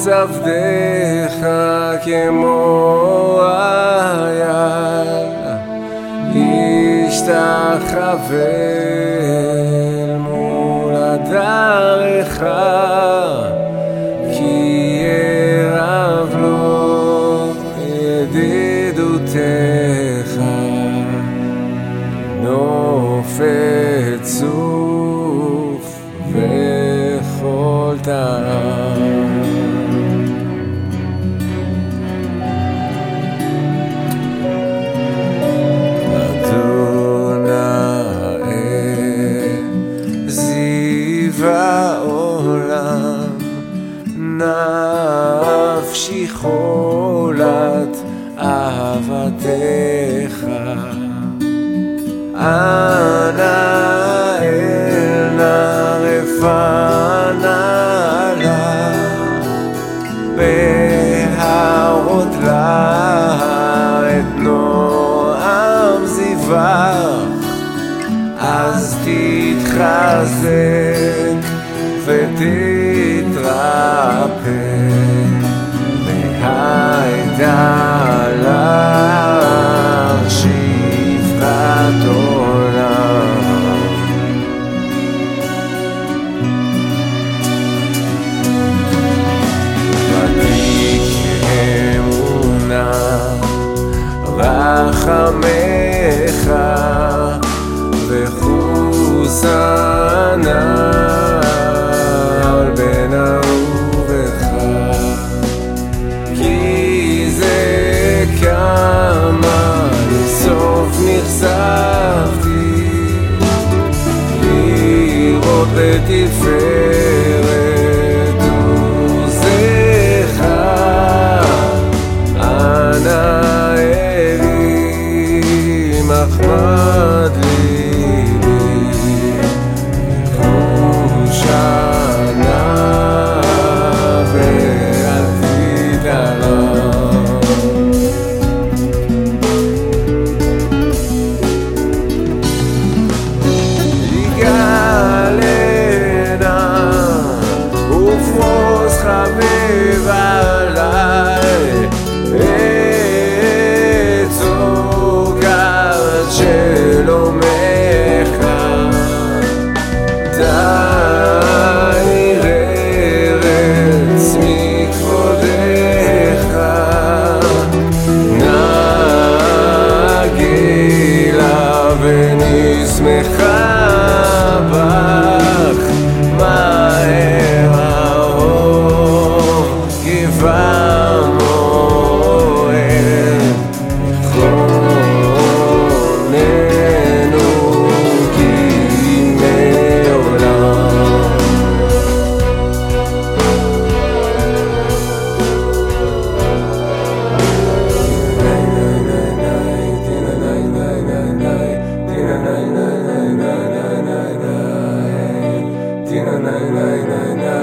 ירוץ עבדיך כמו אייל, ישתחווה דרך כי ירב לו ידידותך נופת צוף וכל טעם מכולת אהבתך. אנא אל נא לה, בהרות לה לא את נועם זיווך, אז תתחזק ותתרפא. רחמך וחוסנה על בן אהובך. כי זה כמה לסוף לראות na na na na